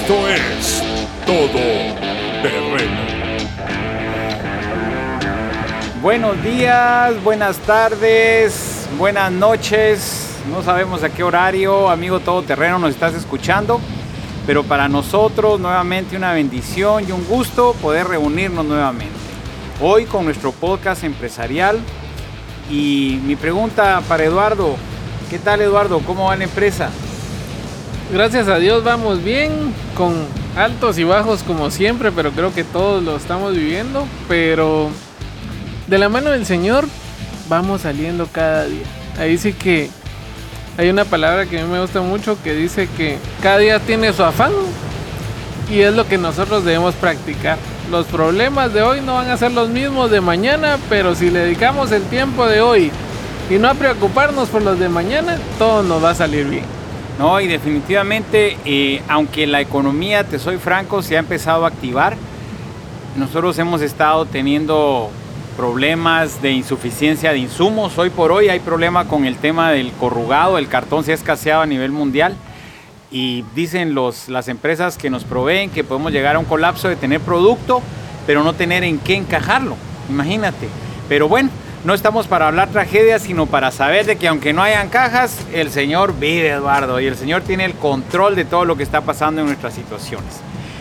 Esto es Todo Terreno. Buenos días, buenas tardes, buenas noches. No sabemos a qué horario, amigo todoterreno, nos estás escuchando. Pero para nosotros nuevamente una bendición y un gusto poder reunirnos nuevamente. Hoy con nuestro podcast empresarial. Y mi pregunta para Eduardo, ¿qué tal Eduardo? ¿Cómo va la empresa? Gracias a Dios vamos bien, con altos y bajos como siempre, pero creo que todos lo estamos viviendo. Pero de la mano del Señor vamos saliendo cada día. Ahí sí que hay una palabra que a mí me gusta mucho que dice que cada día tiene su afán y es lo que nosotros debemos practicar. Los problemas de hoy no van a ser los mismos de mañana, pero si le dedicamos el tiempo de hoy y no a preocuparnos por los de mañana, todo nos va a salir bien. No, y definitivamente, eh, aunque la economía, te soy franco, se ha empezado a activar, nosotros hemos estado teniendo problemas de insuficiencia de insumos. Hoy por hoy hay problema con el tema del corrugado, el cartón se ha escaseado a nivel mundial y dicen los, las empresas que nos proveen que podemos llegar a un colapso de tener producto, pero no tener en qué encajarlo. Imagínate. Pero bueno, no estamos para hablar tragedias, sino para saber de que aunque no hayan cajas, el Señor vive, Eduardo, y el Señor tiene el control de todo lo que está pasando en nuestras situaciones.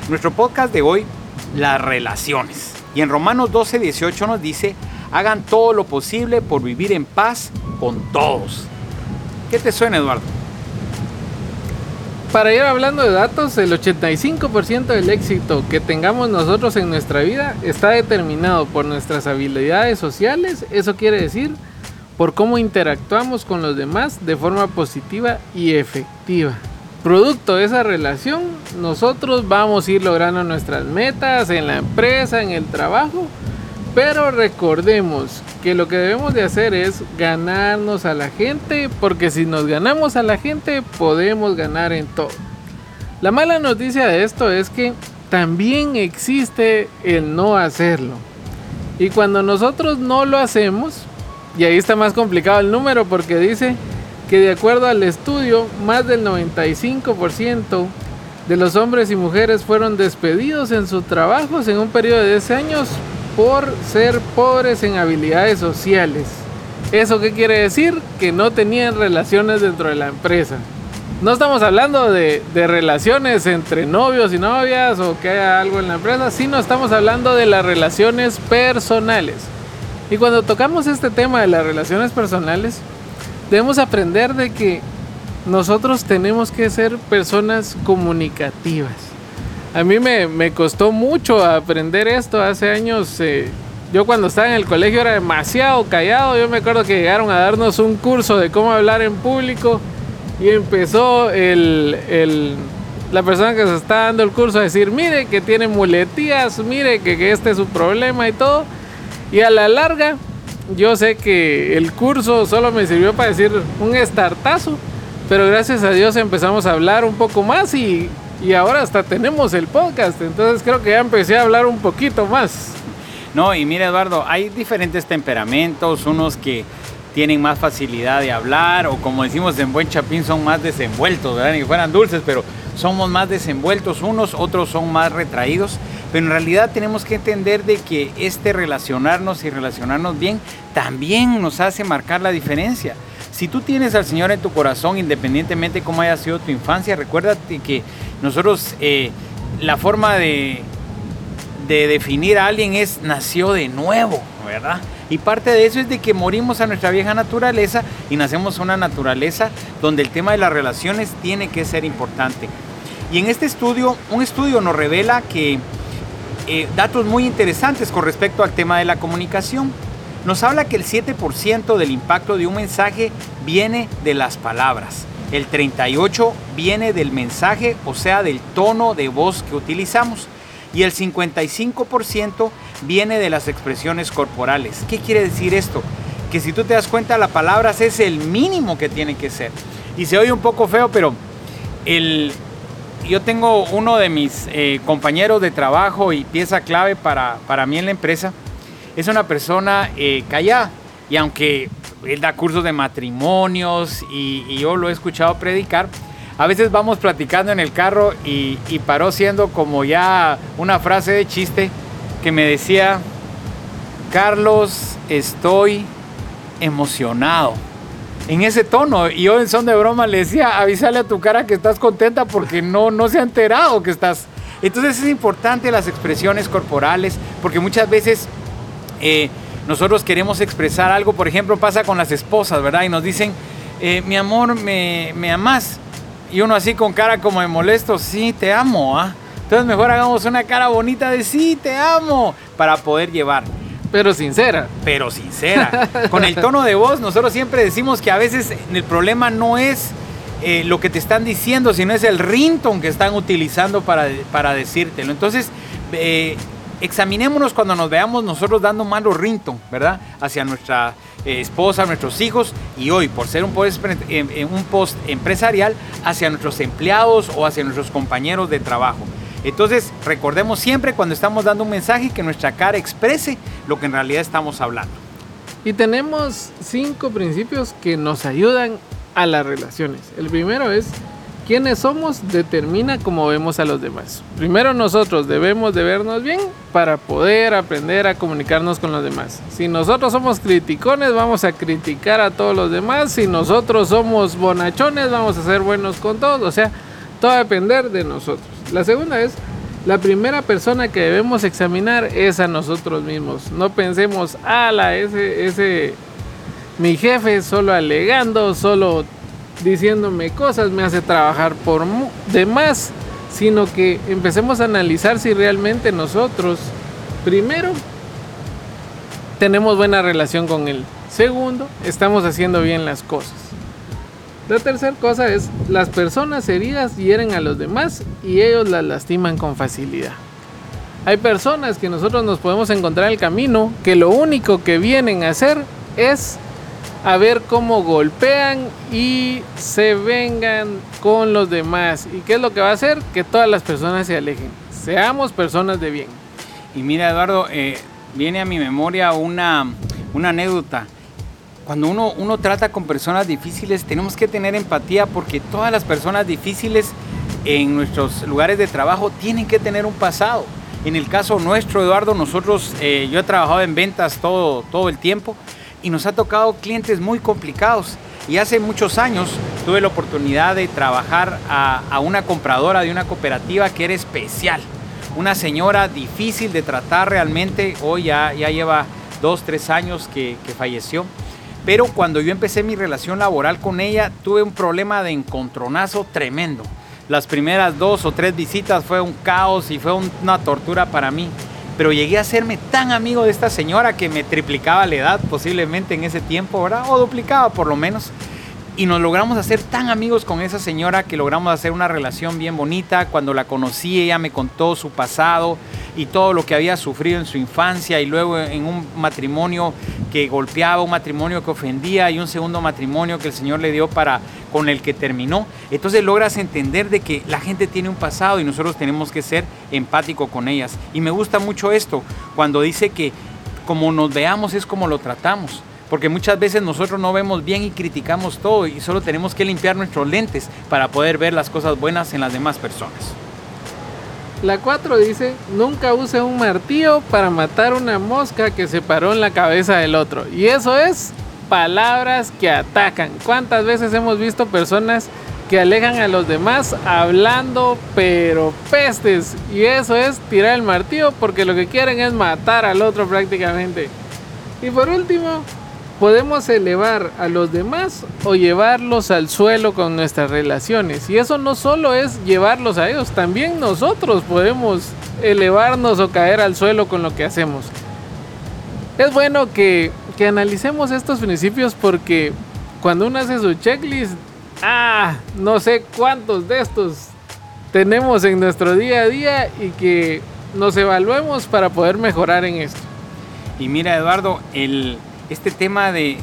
Nuestro podcast de hoy, las relaciones. Y en Romanos 12, 18 nos dice, hagan todo lo posible por vivir en paz con todos. ¿Qué te suena, Eduardo? Para ir hablando de datos, el 85% del éxito que tengamos nosotros en nuestra vida está determinado por nuestras habilidades sociales, eso quiere decir por cómo interactuamos con los demás de forma positiva y efectiva. Producto de esa relación, nosotros vamos a ir logrando nuestras metas en la empresa, en el trabajo, pero recordemos que lo que debemos de hacer es ganarnos a la gente, porque si nos ganamos a la gente podemos ganar en todo. La mala noticia de esto es que también existe el no hacerlo. Y cuando nosotros no lo hacemos, y ahí está más complicado el número porque dice que de acuerdo al estudio, más del 95% de los hombres y mujeres fueron despedidos en sus trabajos en un periodo de 10 años por ser pobres en habilidades sociales. ¿Eso qué quiere decir? Que no tenían relaciones dentro de la empresa. No estamos hablando de, relaciones entre novios y novias o que haya algo en la empresa, sino estamos hablando de las relaciones personales. Y cuando tocamos este tema de las relaciones personales, debemos aprender de que nosotros tenemos que ser personas comunicativas. A mí me, costó mucho aprender esto hace años. Eh, yo cuando estaba en el colegio era demasiado callado. Yo me acuerdo que llegaron a darnos un curso de cómo hablar en público y empezó el, la persona que se está dando el curso a decir, mire que tiene muletías, mire que, que este es su problema y todo. Y a la larga, yo sé que el curso solo me sirvió para decir un estartazo, pero gracias a Dios empezamos a hablar un poco más y y ahora hasta tenemos el podcast, entonces creo que ya empecé a hablar un poquito más. No, y mira Eduardo, hay diferentes temperamentos, unos que tienen más facilidad de hablar o como decimos en buen chapín son más desenvueltos, ¿verdad? Ni fueran dulces, pero somos más desenvueltos unos, otros son más retraídos. Pero en realidad tenemos que entender de que este relacionarnos y relacionarnos bien también nos hace marcar la diferencia. Si tú tienes al Señor en tu corazón, independientemente cómo haya sido tu infancia, recuérdate que nosotros, eh, la forma de, de definir a alguien es nació de nuevo, ¿verdad? Y parte de eso es de que morimos a nuestra vieja naturaleza y nacemos una naturaleza donde el tema de las relaciones tiene que ser importante. Y en este estudio, un estudio nos revela que eh, datos muy interesantes con respecto al tema de la comunicación nos habla que el 7% del impacto de un mensaje viene de las palabras. El 38% viene del mensaje, o sea, del tono de voz que utilizamos. Y el 55% viene de las expresiones corporales. ¿Qué quiere decir esto? Que si tú te das cuenta, la palabra es el mínimo que tiene que ser. Y se oye un poco feo, pero el, yo tengo uno de mis eh, compañeros de trabajo y pieza clave para, para mí en la empresa es una persona eh, callada. Y aunque él da cursos de matrimonios y, yo lo he escuchado predicar, A veces vamos platicando en el carro y, paró siendo como ya una frase de chiste que me decía, Carlos, estoy emocionado. En ese tono. Y yo en son de broma le decía, avísale a tu cara que estás contenta porque no, no se ha enterado que estás... Entonces es importante las expresiones corporales porque muchas veces eh, nosotros queremos expresar algo. Por ejemplo, pasa con las esposas, ¿verdad? Y nos dicen, eh, mi amor, ¿me, me amas? Y uno así con cara como de molesto, sí, te amo. ¿ah? Entonces mejor hagamos una cara bonita de sí, te amo, para poder llevar. Pero sincera. Pero sincera. Con el tono de voz, nosotros siempre decimos que a veces el problema no es eh, lo que te están diciendo, sino es el rington que están utilizando para, para decírtelo. Entonces, eh, examinémonos cuando nos veamos nosotros dando malos rington, ¿verdad? Hacia nuestra eh, esposa, nuestros hijos y hoy, por ser un post, un post empresarial, hacia nuestros empleados o hacia nuestros compañeros de trabajo. Entonces, recordemos siempre cuando estamos dando un mensaje que nuestra cara exprese lo que en realidad estamos hablando. Y tenemos cinco principios que nos ayudan a las relaciones. El primero es, quiénes somos determina cómo vemos a los demás. Primero nosotros debemos de vernos bien para poder aprender a comunicarnos con los demás. Si nosotros somos criticones, vamos a criticar a todos los demás. Si nosotros somos bonachones, vamos a ser buenos con todos. O sea, todo va a depender de nosotros. La segunda es, la primera persona que debemos examinar es a nosotros mismos. No pensemos, ala, ese, ese, mi jefe solo alegando, solo diciéndome cosas, me hace trabajar por demás, sino que empecemos a analizar si realmente nosotros, primero, tenemos buena relación con él. Segundo, estamos haciendo bien las cosas. La tercera cosa es, las personas heridas hieren a los demás y ellos las lastiman con facilidad. Hay personas que nosotros nos podemos encontrar en el camino que lo único que vienen a hacer es a ver cómo golpean y se vengan con los demás. ¿Y qué es lo que va a hacer? Que todas las personas se alejen. Seamos personas de bien. Y mira Eduardo, eh, viene a mi memoria una, una anécdota cuando uno, uno trata con personas difíciles, tenemos que tener empatía porque todas las personas difíciles en nuestros lugares de trabajo tienen que tener un pasado. En el caso nuestro, Eduardo, nosotros, eh, yo he trabajado en ventas todo, todo el tiempo y nos ha tocado clientes muy complicados. Y hace muchos años tuve la oportunidad de trabajar a, una compradora de una cooperativa que era especial. Una señora difícil de tratar realmente, hoy ya, ya lleva dos, tres años que, que falleció pero cuando yo empecé mi relación laboral con ella, tuve un problema de encontronazo tremendo. Las primeras dos o tres visitas fue un caos y fue una tortura para mí. Pero llegué a serme tan amigo de esta señora que me triplicaba la edad posiblemente en ese tiempo, ¿verdad? O duplicaba por lo menos y nos logramos hacer tan amigos con esa señora que logramos hacer una relación bien bonita. Cuando la conocí, ella me contó su pasado y todo lo que había sufrido en su infancia y luego en un matrimonio que golpeaba, un matrimonio que ofendía y un segundo matrimonio que el Señor le dio para con el que terminó. Entonces logras entender de que la gente tiene un pasado y nosotros tenemos que ser empáticos con ellas. Y me gusta mucho esto cuando dice que como nos veamos es como lo tratamos. Porque muchas veces nosotros no vemos bien y criticamos todo y solo tenemos que limpiar nuestros lentes para poder ver las cosas buenas en las demás personas. La 4 dice, nunca use un martillo para matar una mosca que se paró en la cabeza del otro. Y eso es palabras que atacan. ¿Cuántas veces hemos visto personas que alejan a los demás hablando pero pestes? Y eso es tirar el martillo porque lo que quieren es matar al otro prácticamente. Y por último, podemos elevar a los demás o llevarlos al suelo con nuestras relaciones. Y eso no solo es llevarlos a ellos, también nosotros podemos elevarnos o caer al suelo con lo que hacemos. Es bueno que, que analicemos estos principios porque cuando uno hace su checklist, ah, no sé cuántos de estos tenemos en nuestro día a día y que nos evaluemos para poder mejorar en esto. Y mira Eduardo, el, este tema de,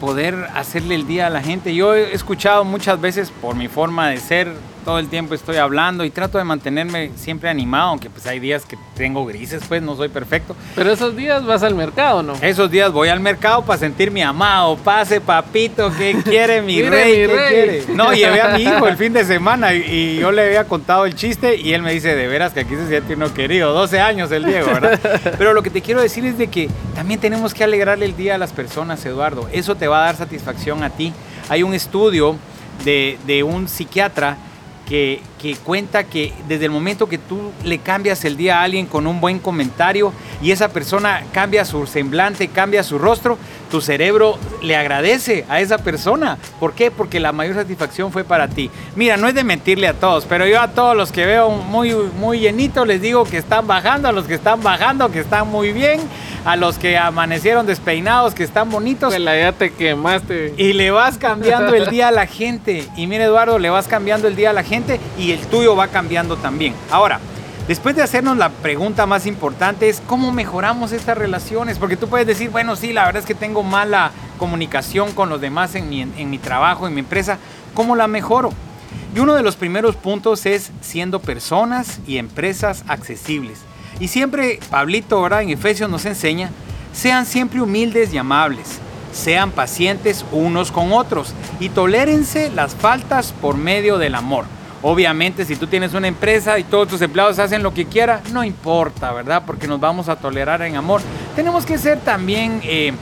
poder hacerle el día a la gente. Yo he escuchado muchas veces por mi forma de ser todo el tiempo estoy hablando y trato de mantenerme siempre animado, aunque pues hay días que tengo grises, pues no soy perfecto. Pero esos días vas al mercado, ¿no? Esos días voy al mercado para sentirme amado. Pase, papito, ¿qué quiere mi rey? mi ¿Qué rey. quiere? No, llevé a mi hijo el fin de semana y, y yo le había contado el chiste y él me dice, de veras que aquí se siente uno querido. 12 años el Diego, ¿verdad? Pero lo que te quiero decir es de que también tenemos que alegrarle el día a las personas, Eduardo. Eso te va a dar satisfacción a ti. Hay un estudio de, de un psiquiatra que, que cuenta que desde el momento que tú le cambias el día a alguien con un buen comentario y esa persona cambia su semblante, cambia su rostro, tu cerebro le agradece a esa persona. ¿Por qué? Porque la mayor satisfacción fue para ti. Mira, no es de mentirle a todos, pero yo a todos los que veo muy, muy llenitos les digo que están bajando, a los que están bajando, que están muy bien, a los que amanecieron despeinados, que están bonitos. Pues la ya te quemaste. Y le vas cambiando el día a la gente. Y mira, Eduardo, le vas cambiando el día a la gente y el tuyo va cambiando también. Ahora, después de hacernos la pregunta más importante es cómo mejoramos estas relaciones. Porque tú puedes decir, bueno, sí, la verdad es que tengo mala comunicación con los demás en mi, en mi trabajo, en mi empresa. ¿Cómo la mejoro? Y uno de los primeros puntos es siendo personas y empresas accesibles. Y siempre, Pablito, ahora en Efesios nos enseña, sean siempre humildes y amables, sean pacientes unos con otros y tolérense las faltas por medio del amor. Obviamente, si tú tienes una empresa y todos tus empleados hacen lo que quieran, no importa, ¿verdad? Porque nos vamos a tolerar en amor. Tenemos que ser también eh,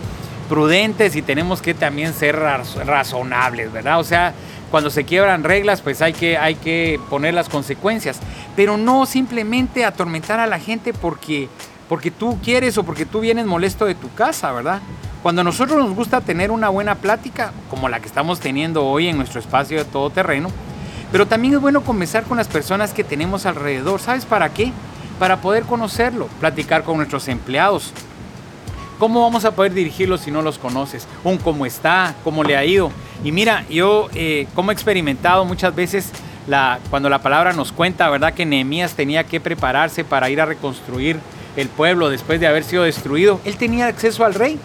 prudentes y tenemos que también ser raz- razonables, ¿verdad? O sea, cuando se quiebran reglas, pues hay que, hay que poner las consecuencias. Pero no simplemente atormentar a la gente porque, porque tú quieres o porque tú vienes molesto de tu casa, ¿verdad? Cuando a nosotros nos gusta tener una buena plática, como la que estamos teniendo hoy en nuestro espacio de todo terreno, pero también es bueno comenzar con las personas que tenemos alrededor. ¿Sabes para qué? Para poder conocerlo, platicar con nuestros empleados, ¿Cómo vamos a poder dirigirlos si no los conoces? Un cómo está, cómo le ha ido. Y mira, yo eh, como he experimentado muchas veces la, cuando la palabra nos cuenta, ¿verdad? Que Nehemías tenía que prepararse para ir a reconstruir el pueblo después de haber sido destruido. Él tenía acceso al rey,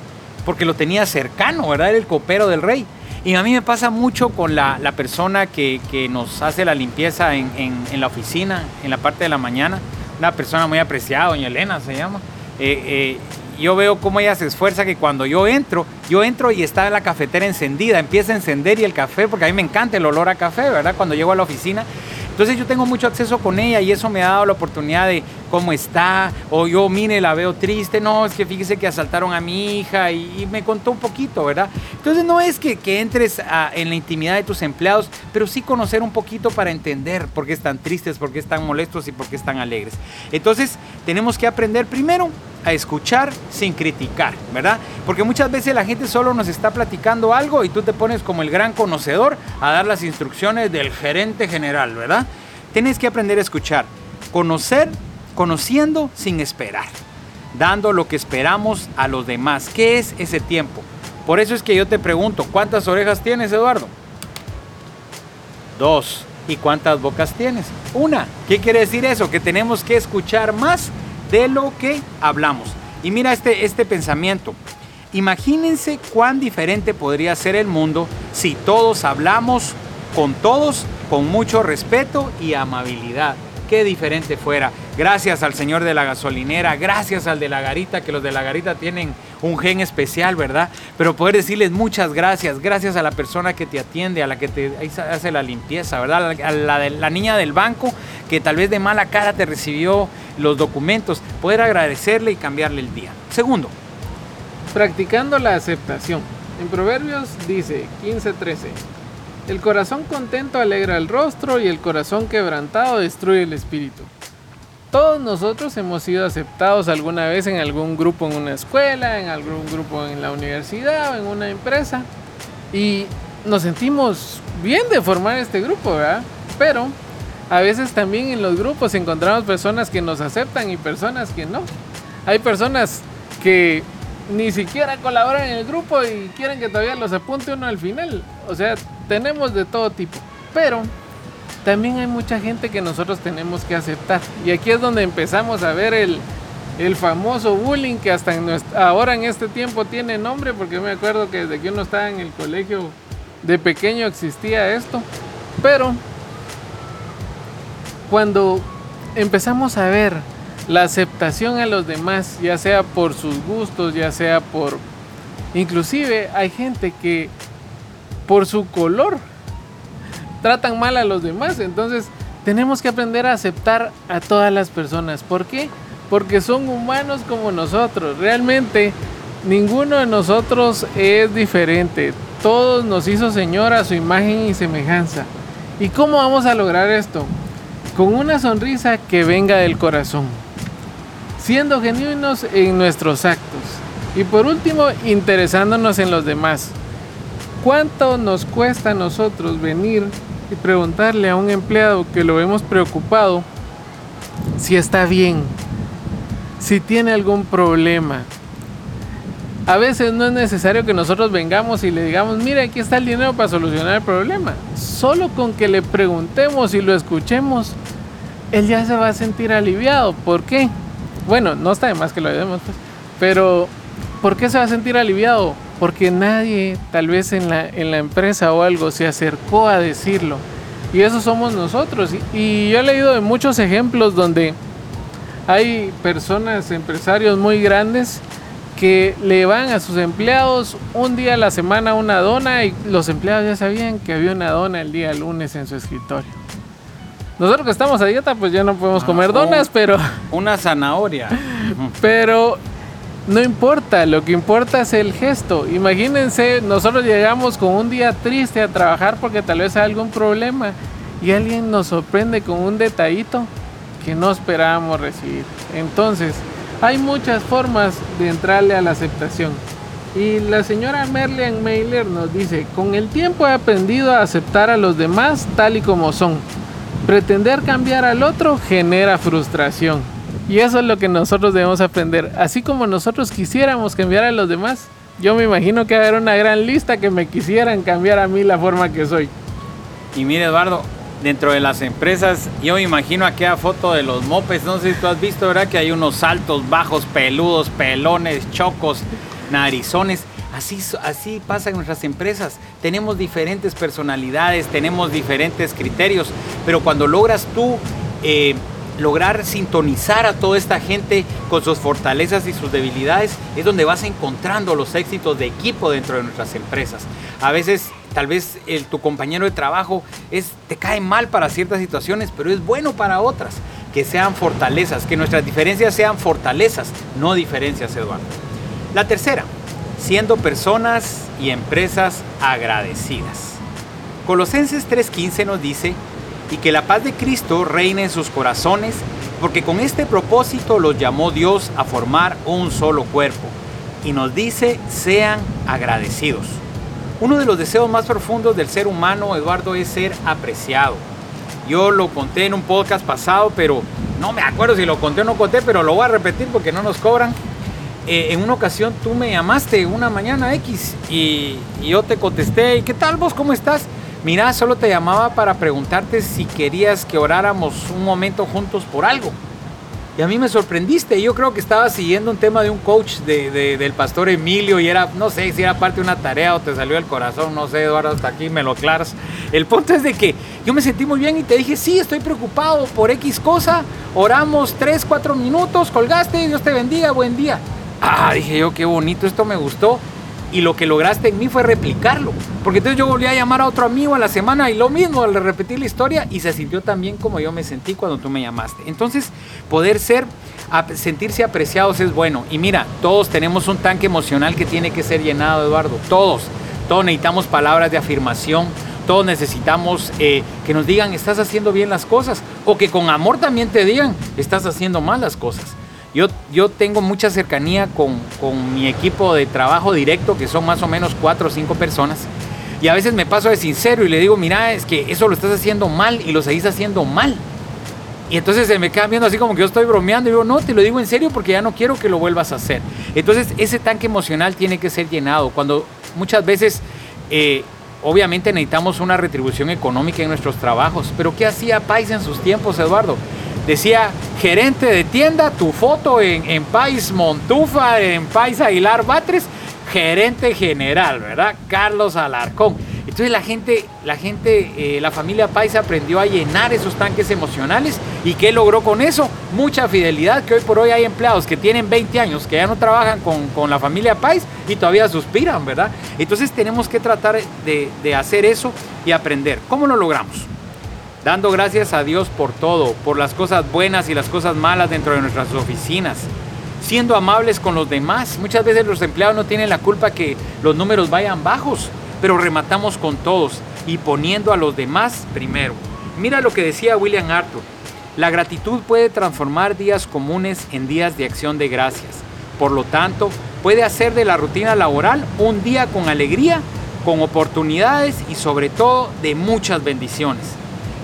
porque lo tenía cercano, ¿verdad? Era el copero del rey. Y a mí me pasa mucho con la, la persona que, que nos hace la limpieza en, en- la oficina, en la parte de la mañana. Una persona muy apreciada, doña Elena se llama. Eh, eh, yo veo cómo ella se esfuerza que cuando yo entro, yo entro y está la cafetera encendida, empieza a encender y el café, porque a mí me encanta el olor a café, ¿verdad? Cuando llego a la oficina. Entonces yo tengo mucho acceso con ella y eso me ha dado la oportunidad de cómo está, o yo, mire, la veo triste, no, es que fíjese que asaltaron a mi hija y, y me contó un poquito, ¿verdad? Entonces no es que, que entres a- en la intimidad de tus empleados, pero sí conocer un poquito para entender por qué están tristes, por qué están molestos y por qué están alegres. Entonces tenemos que aprender primero a escuchar sin criticar, ¿verdad? Porque muchas veces la gente solo nos está platicando algo y tú te pones como el gran conocedor a dar las instrucciones del gerente general, ¿verdad? Tienes que aprender a escuchar, conocer, conociendo sin esperar, dando lo que esperamos a los demás. ¿Qué es ese tiempo? Por eso es que yo te pregunto, ¿cuántas orejas tienes, Eduardo? Dos. ¿Y cuántas bocas tienes? Una. ¿Qué quiere decir eso? Que tenemos que escuchar más de lo que hablamos. Y mira este, este pensamiento. Imagínense cuán diferente podría ser el mundo si todos hablamos con todos con mucho respeto y amabilidad. Qué diferente fuera. Gracias al señor de la gasolinera, gracias al de la garita, que los de la garita tienen un gen especial, ¿verdad? Pero poder decirles muchas gracias, gracias a la persona que te atiende, a la que te hace la limpieza, ¿verdad? A la, niña del banco que tal vez de mala cara te recibió los documentos, poder agradecerle y cambiarle el día. Segundo, Practicando la aceptación. En Proverbios dice 15:13. El corazón contento alegra el rostro y el corazón quebrantado destruye el espíritu. Todos nosotros hemos sido aceptados alguna vez en algún grupo en una escuela, en algún grupo en la universidad o en una empresa. Y nos sentimos bien de formar este grupo, ¿verdad? Pero a veces también en los grupos encontramos personas que nos aceptan y personas que no. Hay personas que ni siquiera colaboran en el grupo y quieren que todavía los apunte uno al final. O sea, tenemos de todo tipo. Pero también hay mucha gente que nosotros tenemos que aceptar. Y aquí es donde empezamos a ver el, el famoso bullying que hasta en nuestra- ahora en este tiempo tiene nombre, porque me acuerdo que desde que uno estaba en el colegio de pequeño existía esto. Pero cuando empezamos a ver la aceptación a los demás, ya sea por sus gustos, ya sea por... Inclusive hay gente que por su color tratan mal a los demás. Entonces tenemos que aprender a aceptar a todas las personas. ¿Por qué? Porque son humanos como nosotros. Realmente ninguno de nosotros es diferente. Todos nos hizo Señor a su imagen y semejanza. ¿Y cómo vamos a lograr esto? Con una sonrisa que venga del corazón siendo genuinos en nuestros actos. Y por último, interesándonos en los demás. ¿Cuánto nos cuesta a nosotros venir y preguntarle a un empleado que lo vemos preocupado si está bien, si tiene algún problema? A veces no es necesario que nosotros vengamos y le digamos, mire, aquí está el dinero para solucionar el problema. Solo con que le preguntemos y lo escuchemos, él ya se va a sentir aliviado. ¿Por qué? Bueno, no está de más que lo ayudemos, pues. Pero, ¿por qué se va a sentir aliviado? Porque nadie, tal vez en la, en la empresa o algo, se acercó a decirlo. Y eso somos nosotros. Y, yo he leído de muchos ejemplos donde hay personas, empresarios muy grandes que le van a sus empleados un día a la semana una dona y los empleados ya sabían que había una dona el día lunes en su escritorio. Nosotros que estamos a dieta, pues ya no podemos comer ah, donas, pero. Una zanahoria. pero no importa, lo que importa es el gesto. Imagínense, nosotros llegamos con un día triste a trabajar porque tal vez hay algún problema y alguien nos sorprende con un detallito que no esperábamos recibir. Entonces, hay muchas formas de entrarle a la aceptación. Y la señora Merlian Mailer nos dice, con el tiempo he aprendido a aceptar a los demás tal y como son Pretender cambiar al otro genera frustración. Y eso es lo que nosotros debemos aprender. Así como nosotros quisiéramos cambiar a los demás, yo me imagino que haber una gran lista que me quisieran cambiar a mí la forma que soy. Y mire Eduardo, dentro de las empresas, yo me imagino aquella foto de los mopes, no sé si tú has visto, ¿verdad? Que hay unos altos, bajos, peludos, pelones, chocos, narizones. Así, así pasa en nuestras empresas. Tenemos diferentes personalidades, tenemos diferentes criterios, pero cuando logras tú eh, lograr sintonizar a toda esta gente con sus fortalezas y sus debilidades, es donde vas encontrando los éxitos de equipo dentro de nuestras empresas. A veces tal vez el, tu compañero de trabajo es, te cae mal para ciertas situaciones, pero es bueno para otras. Que sean fortalezas, que nuestras diferencias sean fortalezas, no diferencias, Eduardo. La tercera, siendo personas y empresas agradecidas. Colosenses 3:15 nos dice, y que la paz de Cristo reine en sus corazones, porque con este propósito los llamó Dios a formar un solo cuerpo. Y nos dice, sean agradecidos. Uno de los deseos más profundos del ser humano, Eduardo, es ser apreciado. Yo lo conté en un podcast pasado, pero no me acuerdo si lo conté o no conté, pero lo voy a repetir porque no nos cobran. Eh, en una ocasión tú me llamaste una mañana X y, yo te contesté, ¿y qué tal vos? ¿Cómo estás? Mira, solo te llamaba para preguntarte si querías que oráramos un momento juntos por algo. Y a mí me sorprendiste. Yo creo que estaba siguiendo un tema de un coach del pastor Emilio y era, no sé si era parte de una tarea o te salió del corazón, no sé, Eduardo, hasta aquí me lo aclaras. El punto es de que yo me sentí muy bien y te dije, sí, estoy preocupado por X cosa. Oramos 3, 4 minutos, colgaste, Dios te bendiga, buen día. Ah, dije yo, qué bonito, esto me gustó. Y lo que lograste en mí fue replicarlo. Porque entonces yo volví a llamar a otro amigo a la semana y lo mismo, al repetir la historia, y se sintió tan bien como yo me sentí cuando tú me llamaste. Entonces, poder ser, sentirse apreciados es bueno. Y mira, todos tenemos un tanque emocional que tiene que ser llenado, Eduardo. Todos. Todos necesitamos palabras de afirmación. Todos necesitamos eh, que nos digan, estás haciendo bien las cosas. O que con amor también te digan, estás haciendo mal las cosas. Yo, yo tengo mucha cercanía con, mi equipo de trabajo directo, que son más o menos cuatro o cinco personas. Y a veces me paso de sincero y le digo, mira, es que eso lo estás haciendo mal y lo seguís haciendo mal. Y entonces se me quedan viendo así como que yo estoy bromeando. Y digo, no, te lo digo en serio porque ya no quiero que lo vuelvas a hacer. Entonces ese tanque emocional tiene que ser llenado. Cuando muchas veces, eh, obviamente necesitamos una retribución económica en nuestros trabajos. Pero ¿qué hacía Pais en sus tiempos, Eduardo? Decía gerente de tienda, tu foto en, en Pais Montufa, en Pais Aguilar Batres, gerente general, ¿verdad? Carlos Alarcón. Entonces la gente, la gente, eh, la familia Paisa aprendió a llenar esos tanques emocionales. ¿Y qué logró con eso? Mucha fidelidad, que hoy por hoy hay empleados que tienen 20 años, que ya no trabajan con, la familia Pais y todavía suspiran, ¿verdad? Entonces tenemos que tratar de, de hacer eso y aprender. ¿Cómo lo logramos? Dando gracias a Dios por todo, por las cosas buenas y las cosas malas dentro de nuestras oficinas siendo amables con los demás. Muchas veces los empleados no tienen la culpa que los números vayan bajos pero rematamos con todos y poniendo a los demás primero. Mira lo que decía William Arthur. La gratitud puede transformar días comunes en días de acción de gracias. Por lo tanto, puede hacer de la rutina laboral un día con alegría, con oportunidades y sobre todo de muchas bendiciones.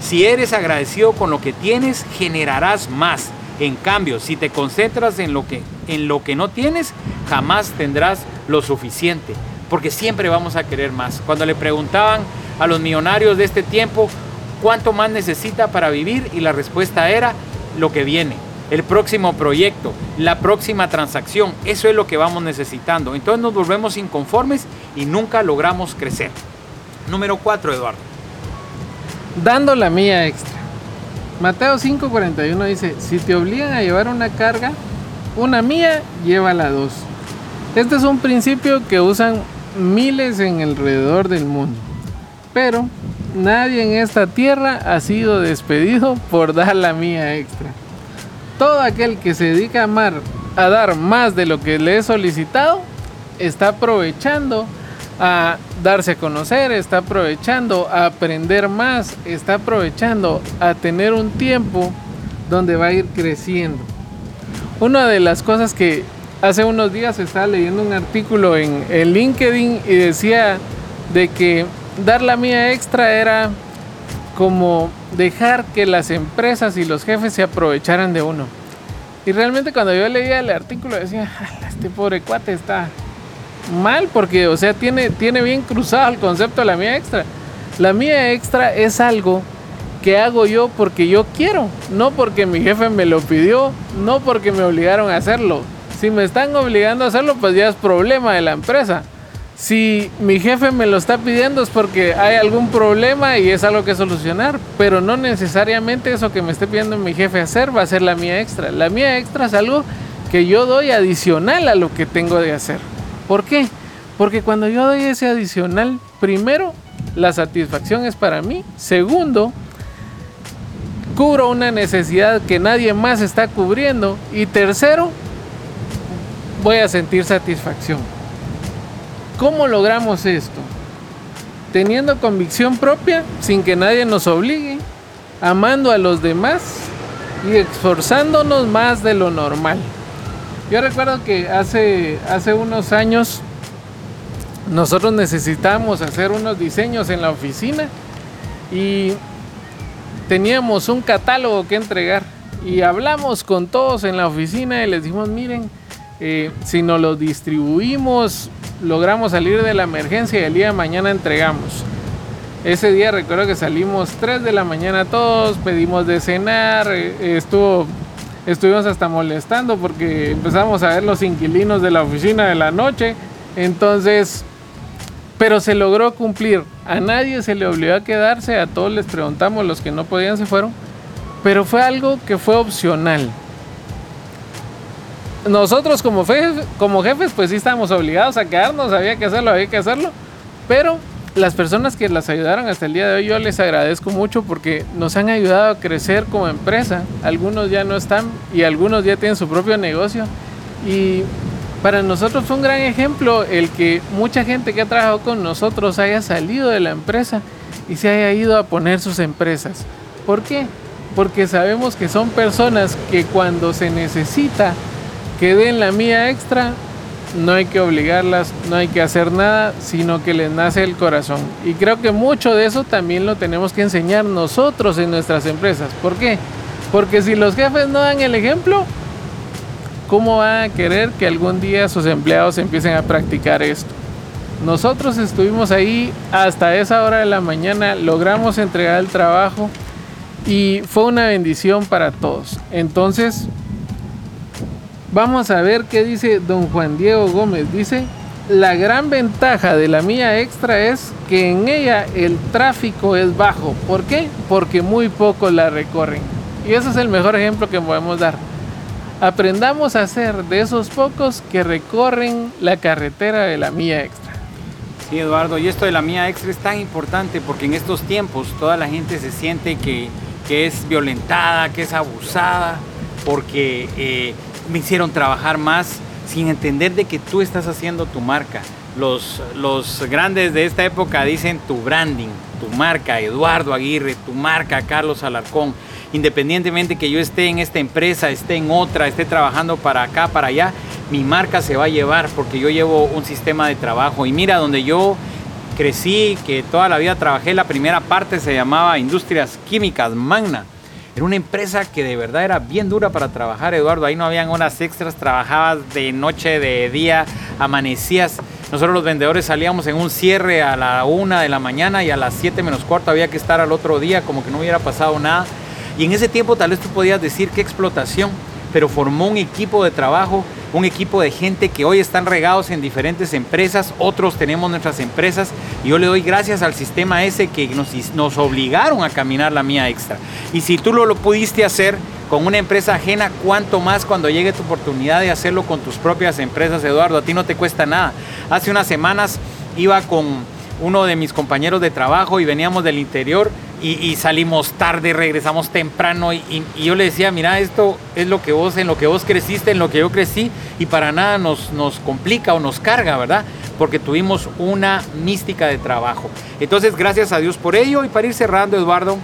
Si eres agradecido con lo que tienes, generarás más. En cambio, si te concentras en lo que, en lo que no tienes, jamás tendrás lo suficiente porque siempre vamos a querer más. Cuando le preguntaban a los millonarios de este tiempo cuánto más necesita para vivir y la respuesta era lo que viene, el próximo proyecto, la próxima transacción, eso es lo que vamos necesitando. Entonces nos volvemos inconformes y nunca logramos crecer. Número 4, Eduardo. Dando la mía extra. Mateo 5:41 dice, si te obligan a llevar una carga, una mía, llévala dos. Este es un principio que usan miles en alrededor del mundo. Pero nadie en esta tierra ha sido despedido por dar la mía extra. Todo aquel que se dedica a amar, a dar más de lo que le he solicitado, está aprovechando a darse a conocer, está aprovechando a aprender más, está aprovechando a tener un tiempo donde va a ir creciendo. Una de las cosas que hace unos días estaba leyendo un artículo en, LinkedIn y decía de que dar la mía extra era como dejar que las empresas y los jefes se aprovecharan de uno. Y realmente cuando yo leía el artículo decía, este pobre cuate está mal porque, o sea, tiene, tiene bien cruzado el concepto de la mía extra. La mía extra es algo que hago yo porque yo quiero, no porque mi jefe me lo pidió, no porque me obligaron a hacerlo. Si me están obligando a hacerlo, pues ya es problema de la empresa. Si mi jefe me lo está pidiendo es porque hay algún problema y es algo que solucionar, pero no necesariamente eso que me esté pidiendo mi jefe hacer va a ser la mía extra. La mía extra es algo que yo doy adicional a lo que tengo de hacer. ¿Por qué? Porque cuando yo doy ese adicional, primero, la satisfacción es para mí. Segundo, cubro una necesidad que nadie más está cubriendo. Y tercero, voy a sentir satisfacción. ¿Cómo logramos esto? Teniendo convicción propia, sin que nadie nos obligue, amando a los demás y esforzándonos más de lo normal. Yo recuerdo que hace, hace unos años nosotros necesitamos hacer unos diseños en la oficina y teníamos un catálogo que entregar y hablamos con todos en la oficina y les dijimos, miren, eh, si nos lo distribuimos, logramos salir de la emergencia y el día de mañana entregamos. Ese día recuerdo que salimos 3 de la mañana todos, pedimos de cenar, eh, estuvo, estuvimos hasta molestando porque empezamos a ver los inquilinos de la oficina de la noche. Entonces, pero se logró cumplir. A nadie se le obligó a quedarse, a todos les preguntamos, los que no podían se fueron. Pero fue algo que fue opcional nosotros como, como jefes, pues sí estábamos obligados a quedarnos, había que hacerlo, había que hacerlo. Pero las personas que las ayudaron hasta el día de hoy, yo les agradezco mucho porque nos han ayudado a crecer como empresa. Algunos ya no están y algunos ya tienen su propio negocio. Y para nosotros fue un gran ejemplo el que mucha gente que ha trabajado con nosotros haya salido de la empresa y se haya ido a poner sus empresas. ¿Por qué? Porque sabemos que son personas que cuando se necesita que den la mía extra, no hay que obligarlas, no hay que hacer nada, sino que les nace el corazón. Y creo que mucho de eso también lo tenemos que enseñar nosotros en nuestras empresas. ¿Por qué? Porque si los jefes no dan el ejemplo, ¿cómo van a querer que algún día sus empleados empiecen a practicar esto? Nosotros estuvimos ahí hasta esa hora de la mañana, logramos entregar el trabajo y fue una bendición para todos. Entonces, Vamos a ver qué dice don Juan Diego Gómez. Dice, la gran ventaja de la mía extra es que en ella el tráfico es bajo. ¿Por qué? Porque muy poco la recorren. Y ese es el mejor ejemplo que podemos dar. Aprendamos a ser de esos pocos que recorren la carretera de la mía extra. Sí, Eduardo, y esto de la mía extra es tan importante porque en estos tiempos toda la gente se siente que, que es violentada, que es abusada, porque eh, me hicieron trabajar más sin entender de que tú estás haciendo tu marca. Los, los grandes de esta época dicen tu branding, tu marca, Eduardo Aguirre, tu marca, Carlos Alarcón. Independientemente que yo esté en esta empresa, esté en otra, esté trabajando para acá, para allá, mi marca se va a llevar porque yo llevo un sistema de trabajo. Y mira, donde yo crecí, que toda la vida trabajé, la primera parte se llamaba Industrias Químicas Magna era una empresa que de verdad era bien dura para trabajar, Eduardo. Ahí no habían horas extras, trabajabas de noche, de día, amanecías. Nosotros los vendedores salíamos en un cierre a la una de la mañana y a las 7 menos cuarto había que estar al otro día como que no hubiera pasado nada. Y en ese tiempo tal vez tú podías decir qué explotación, pero formó un equipo de trabajo un equipo de gente que hoy están regados en diferentes empresas, otros tenemos nuestras empresas y yo le doy gracias al sistema ese que nos, nos obligaron a caminar la mía extra. Y si tú lo, lo pudiste hacer con una empresa ajena, cuánto más cuando llegue tu oportunidad de hacerlo con tus propias empresas, Eduardo, a ti no te cuesta nada. Hace unas semanas iba con uno de mis compañeros de trabajo y veníamos del interior y, salimos tarde, regresamos temprano y, yo le decía, mira, esto es lo que vos, en lo que vos creciste, en lo que yo crecí y para nada nos, nos complica o nos carga, ¿verdad? Porque tuvimos una mística de trabajo. Entonces, gracias a Dios por ello y para ir cerrando, Eduardo,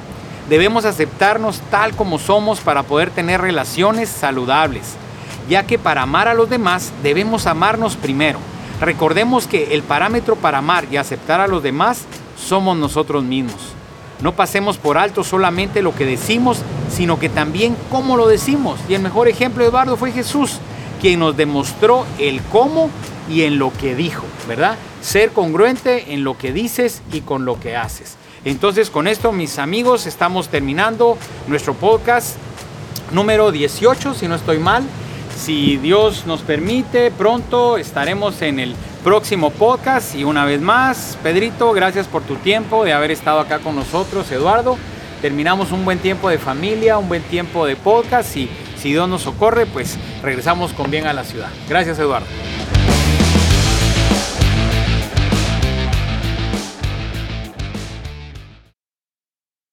debemos aceptarnos tal como somos para poder tener relaciones saludables, ya que para amar a los demás debemos amarnos primero. Recordemos que el parámetro para amar y aceptar a los demás somos nosotros mismos. No pasemos por alto solamente lo que decimos, sino que también cómo lo decimos. Y el mejor ejemplo, Eduardo, fue Jesús, quien nos demostró el cómo y en lo que dijo, ¿verdad? Ser congruente en lo que dices y con lo que haces. Entonces, con esto, mis amigos, estamos terminando nuestro podcast número 18, si no estoy mal. Si Dios nos permite, pronto estaremos en el próximo podcast. Y una vez más, Pedrito, gracias por tu tiempo de haber estado acá con nosotros, Eduardo. Terminamos un buen tiempo de familia, un buen tiempo de podcast y si Dios nos socorre, pues regresamos con bien a la ciudad. Gracias, Eduardo.